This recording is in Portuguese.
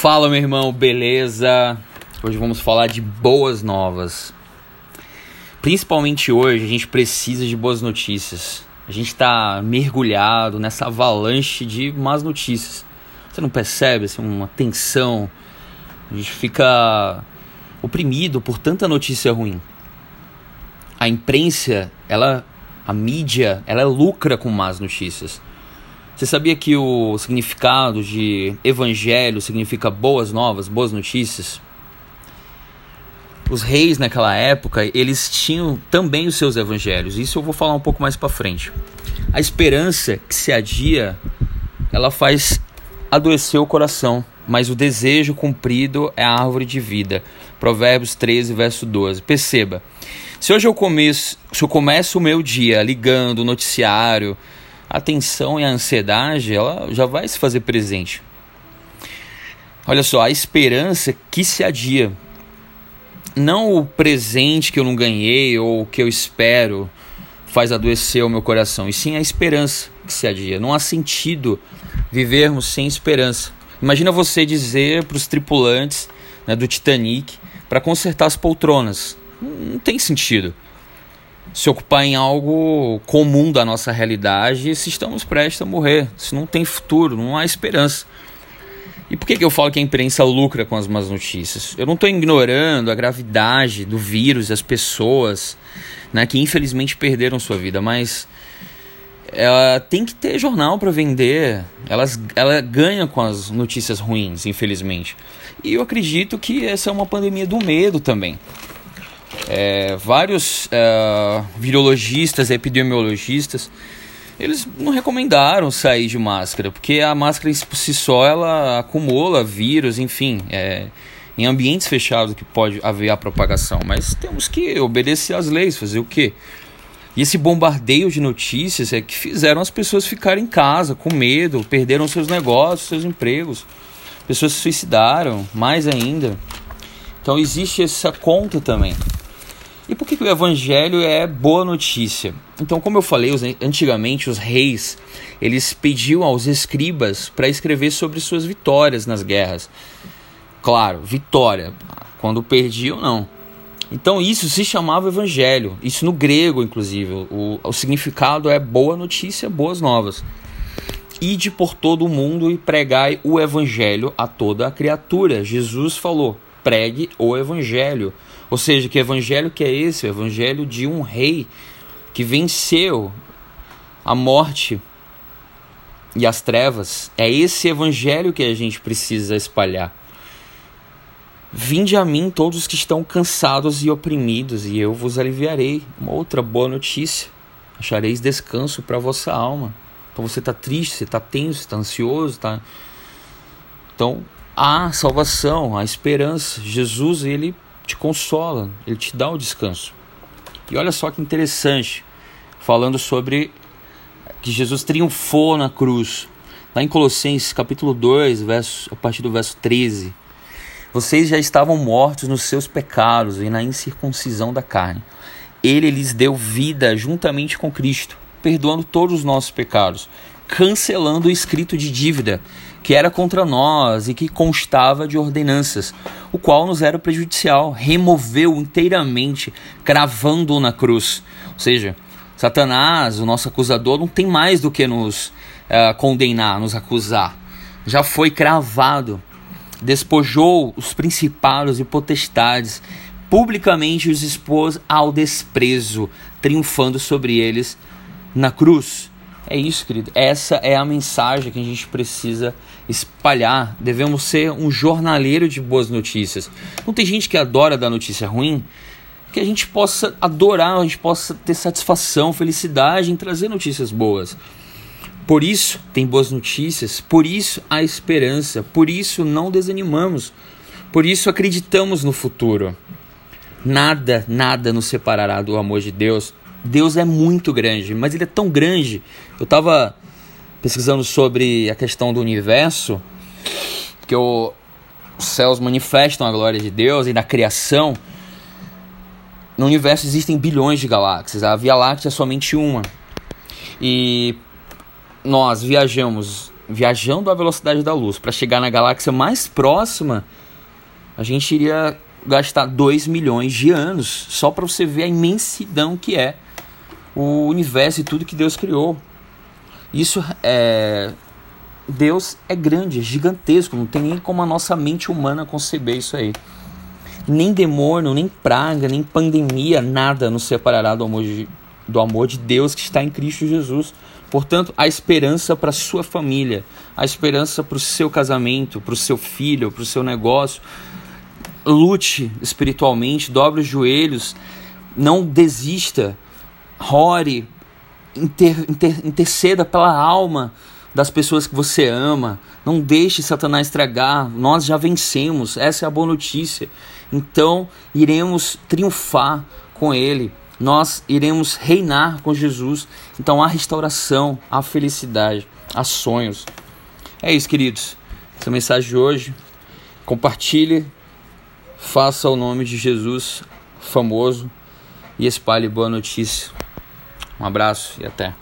Fala, meu irmão, beleza? Hoje vamos falar de boas novas. Principalmente hoje, a gente precisa de boas notícias. A gente está mergulhado nessa avalanche de más notícias. Você não percebe assim, uma tensão? A gente fica oprimido por tanta notícia ruim. A imprensa, ela, a mídia, ela lucra com más notícias. Você sabia que o significado de evangelho significa boas novas, boas notícias? Os reis naquela época, eles tinham também os seus evangelhos. Isso eu vou falar um pouco mais para frente. A esperança que se adia, ela faz adoecer o coração, mas o desejo cumprido é a árvore de vida. Provérbios 13, verso 12. Perceba, se hoje eu começo, se eu começo o meu dia ligando o noticiário, a tensão e a ansiedade, ela já vai se fazer presente. Olha só, a esperança que se adia. Não o presente que eu não ganhei ou o que eu espero faz adoecer o meu coração, e sim a esperança que se adia. Não há sentido vivermos sem esperança. Imagina você dizer para os tripulantes né, do Titanic para consertar as poltronas. Não tem sentido se ocupar em algo comum da nossa realidade se estamos prestes a morrer, se não tem futuro, não há esperança. E por que, que eu falo que a imprensa lucra com as más notícias? Eu não estou ignorando a gravidade do vírus, as pessoas né, que infelizmente perderam sua vida, mas ela tem que ter jornal para vender. Elas, ela ganha com as notícias ruins, infelizmente. E eu acredito que essa é uma pandemia do medo também. É, vários é, virologistas, epidemiologistas, eles não recomendaram sair de máscara, porque a máscara por si só ela acumula vírus, enfim, é, em ambientes fechados que pode haver a propagação. Mas temos que obedecer às leis, fazer o quê? E esse bombardeio de notícias é que fizeram as pessoas ficarem em casa, com medo, perderam seus negócios, seus empregos. Pessoas se suicidaram, mais ainda. Então existe essa conta também. E por que, que o evangelho é boa notícia? Então, como eu falei, antigamente os reis, eles pediam aos escribas para escrever sobre suas vitórias nas guerras. Claro, vitória. Quando perdiam, não. Então isso se chamava evangelho. Isso no grego, inclusive. O, o significado é boa notícia, boas novas. Ide por todo o mundo e pregai o evangelho a toda a criatura. Jesus falou: pregue o evangelho. Ou seja, que evangelho que é esse? O evangelho de um rei que venceu a morte e as trevas. É esse evangelho que a gente precisa espalhar. Vinde a mim todos os que estão cansados e oprimidos, e eu vos aliviarei. Uma outra boa notícia: achareis descanso para vossa alma. Então você está triste, você está tenso, está ansioso, tá. Então há salvação, há esperança. Jesus ele te consola, ele te dá o descanso. E olha só que interessante, falando sobre que Jesus triunfou na cruz. Lá em Colossenses capítulo 2, verso, a partir do verso 13. Vocês já estavam mortos nos seus pecados e na incircuncisão da carne. Ele lhes deu vida juntamente com Cristo, perdoando todos os nossos pecados, cancelando o escrito de dívida que era contra nós e que constava de ordenanças, o qual nos era prejudicial, removeu inteiramente, cravando-o na cruz. Ou seja, Satanás, o nosso acusador, não tem mais do que nos uh, condenar, nos acusar. Já foi cravado, despojou os principados e potestades, publicamente os expôs ao desprezo, triunfando sobre eles na cruz. É isso, querido. Essa é a mensagem que a gente precisa espalhar. Devemos ser um jornaleiro de boas notícias. Não tem gente que adora dar notícia ruim, que a gente possa adorar, a gente possa ter satisfação, felicidade em trazer notícias boas. Por isso tem boas notícias, por isso há esperança, por isso não desanimamos, por isso acreditamos no futuro. Nada, nada nos separará do amor de Deus Deus é muito grande, mas ele é tão grande. Eu estava pesquisando sobre a questão do universo, que o, os céus manifestam a glória de Deus e na criação. No universo existem bilhões de galáxias, a Via Láctea é somente uma. E nós viajamos viajando à velocidade da luz para chegar na galáxia mais próxima, a gente iria gastar 2 milhões de anos só para você ver a imensidão que é o universo e tudo que Deus criou. Isso é Deus é grande, é gigantesco, não tem nem como a nossa mente humana conceber isso aí. Nem demônio, nem praga, nem pandemia, nada nos separará do amor de, do amor de Deus que está em Cristo Jesus. Portanto, a esperança para sua família, a esperança para o seu casamento, para o seu filho, para o seu negócio. Lute espiritualmente, dobre os joelhos, não desista, ore, inter, inter, interceda pela alma das pessoas que você ama. Não deixe Satanás estragar. Nós já vencemos. Essa é a boa notícia. Então, iremos triunfar com ele. Nós iremos reinar com Jesus. Então, há restauração, há felicidade, há sonhos. É isso, queridos. Essa mensagem de hoje. Compartilhe. Faça o nome de Jesus famoso e espalhe boa notícia. Um abraço e até.